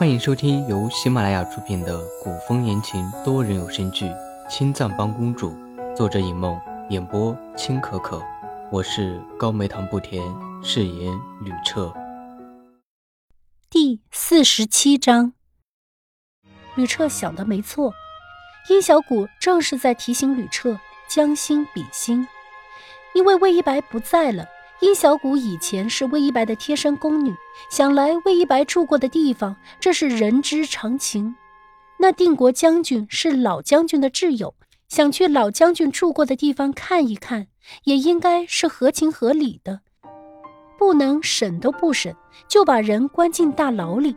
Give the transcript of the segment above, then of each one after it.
欢迎收听由喜马拉雅出品的古风言情多人有声剧《青藏帮公主》，作者尹梦，演播青可可。我是高梅糖不甜，饰演吕彻。第四十七章，吕彻想的没错，殷小谷正是在提醒吕彻将心比心，因为魏一白不在了。殷小谷以前是魏一白的贴身宫女，想来魏一白住过的地方，这是人之常情。那定国将军是老将军的挚友，想去老将军住过的地方看一看，也应该是合情合理的。不能审都不审，就把人关进大牢里。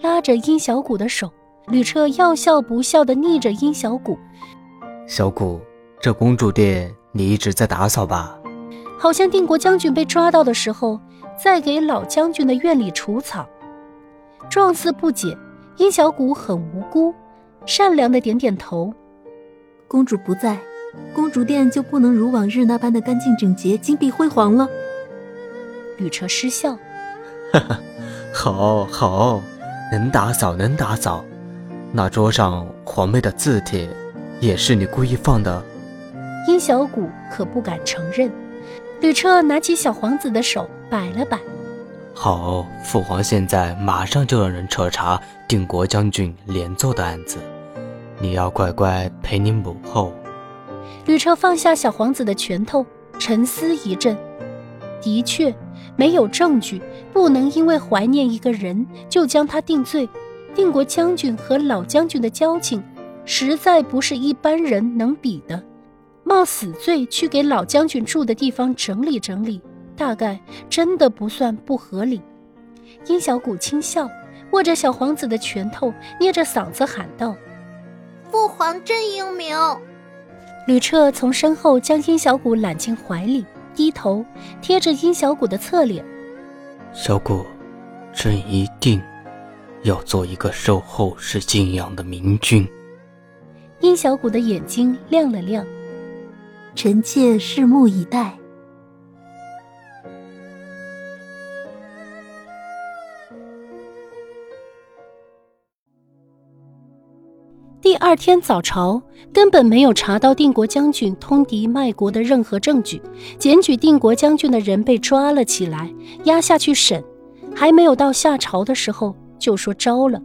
拉着殷小谷的手，吕彻要笑不笑的逆着殷小谷：“小谷，这公主殿你一直在打扫吧？”好像定国将军被抓到的时候，在给老将军的院里除草，状似不解。殷小谷很无辜，善良的点点头。公主不在，公主殿就不能如往日那般的干净整洁、金碧辉煌了。吕彻失笑，哈哈，好好，能打扫能打扫。那桌上皇妹的字帖，也是你故意放的？殷小谷可不敢承认。吕彻拿起小皇子的手摆了摆，好，父皇现在马上就让人彻查定国将军连坐的案子，你要乖乖陪你母后。吕彻放下小皇子的拳头，沉思一阵，的确没有证据，不能因为怀念一个人就将他定罪。定国将军和老将军的交情，实在不是一般人能比的。冒死罪去给老将军住的地方整理整理，大概真的不算不合理。殷小谷轻笑，握着小皇子的拳头，捏着嗓子喊道：“父皇真英明！”吕彻从身后将殷小谷揽进怀里，低头贴着殷小谷的侧脸：“小谷，朕一定要做一个受后世敬仰的明君。”殷小谷的眼睛亮了亮。臣妾拭目以待。第二天早朝，根本没有查到定国将军通敌卖国的任何证据。检举定国将军的人被抓了起来，押下去审。还没有到下朝的时候，就说招了。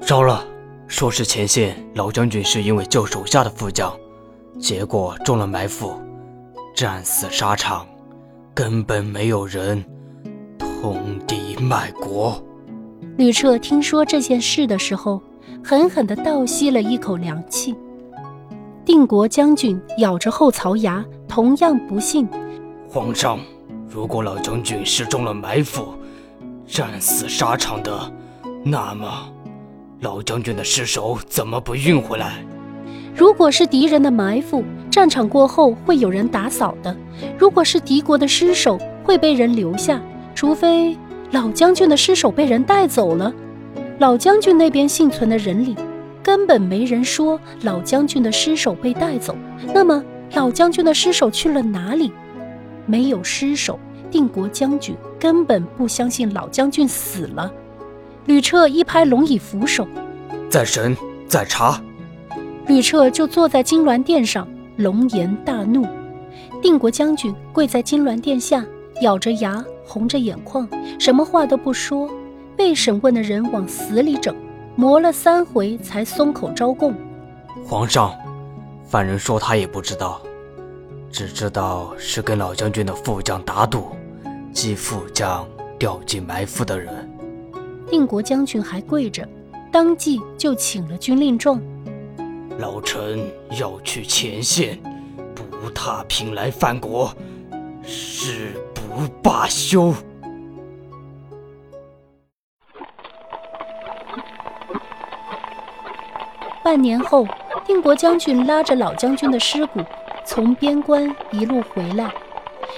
招了，说是前线老将军是因为救手下的副将。结果中了埋伏，战死沙场，根本没有人通敌卖国。吕彻听说这件事的时候，狠狠地倒吸了一口凉气。定国将军咬着后槽牙，同样不信。皇上，如果老将军是中了埋伏，战死沙场的，那么老将军的尸首怎么不运回来？如果是敌人的埋伏，战场过后会有人打扫的；如果是敌国的尸首，会被人留下。除非老将军的尸首被人带走了，老将军那边幸存的人里，根本没人说老将军的尸首被带走。那么老将军的尸首去了哪里？没有尸首，定国将军根本不相信老将军死了。吕彻一拍龙椅扶手，在审，在查。吕彻就坐在金銮殿上，龙颜大怒。定国将军跪在金銮殿下，咬着牙，红着眼眶，什么话都不说。被审问的人往死里整，磨了三回才松口招供。皇上，犯人说他也不知道，只知道是跟老将军的副将打赌，击副将掉进埋伏的人。定国将军还跪着，当即就请了军令状。老臣要去前线，不踏平来犯国，誓不罢休。半年后，定国将军拉着老将军的尸骨从边关一路回来，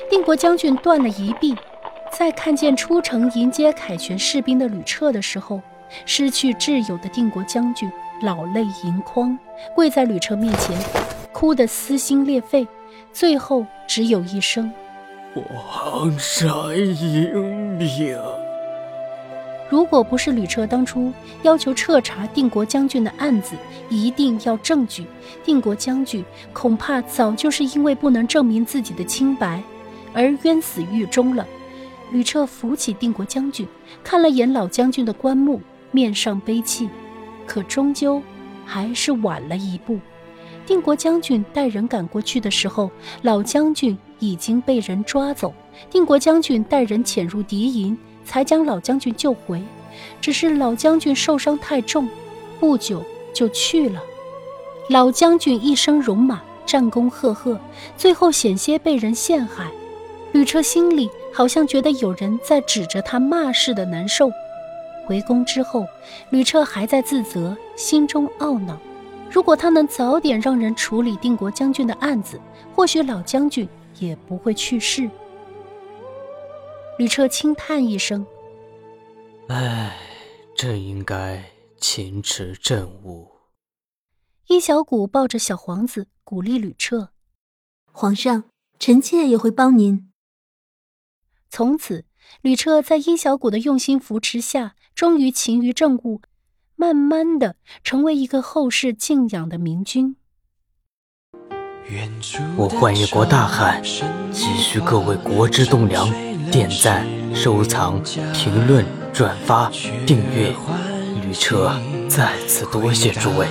定国将军断了一臂，在看见出城迎接凯旋士兵的吕彻的时候，失去挚友的定国将军。老泪盈眶，跪在吕彻面前，哭得撕心裂肺，最后只有一声：“皇上英明。”如果不是吕彻当初要求彻查定国将军的案子，一定要证据，定国将军恐怕早就是因为不能证明自己的清白，而冤死狱中了。吕彻扶起定国将军，看了眼老将军的棺木，面上悲戚，可终究还是晚了一步。定国将军带人赶过去的时候，老将军已经被人抓走。定国将军带人潜入敌营。才将老将军救回，只是老将军受伤太重，不久就去了。老将军一生戎马，战功赫赫，最后险些被人陷害。吕彻心里好像觉得有人在指着他骂似的难受。回宫之后，吕彻还在自责，心中懊恼。如果他能早点让人处理定国将军的案子，或许老将军也不会去世。吕彻轻叹一声：“唉，朕应该勤持政务。”殷小谷抱着小皇子，鼓励吕彻：“皇上，臣妾也会帮您。”从此，吕彻在殷小谷的用心扶持下，终于勤于政务，慢慢的成为一个后世敬仰的明君。我换一国大汉，急需各位国之栋梁。点赞、收藏、评论、转发、订阅，旅车再次多谢诸位。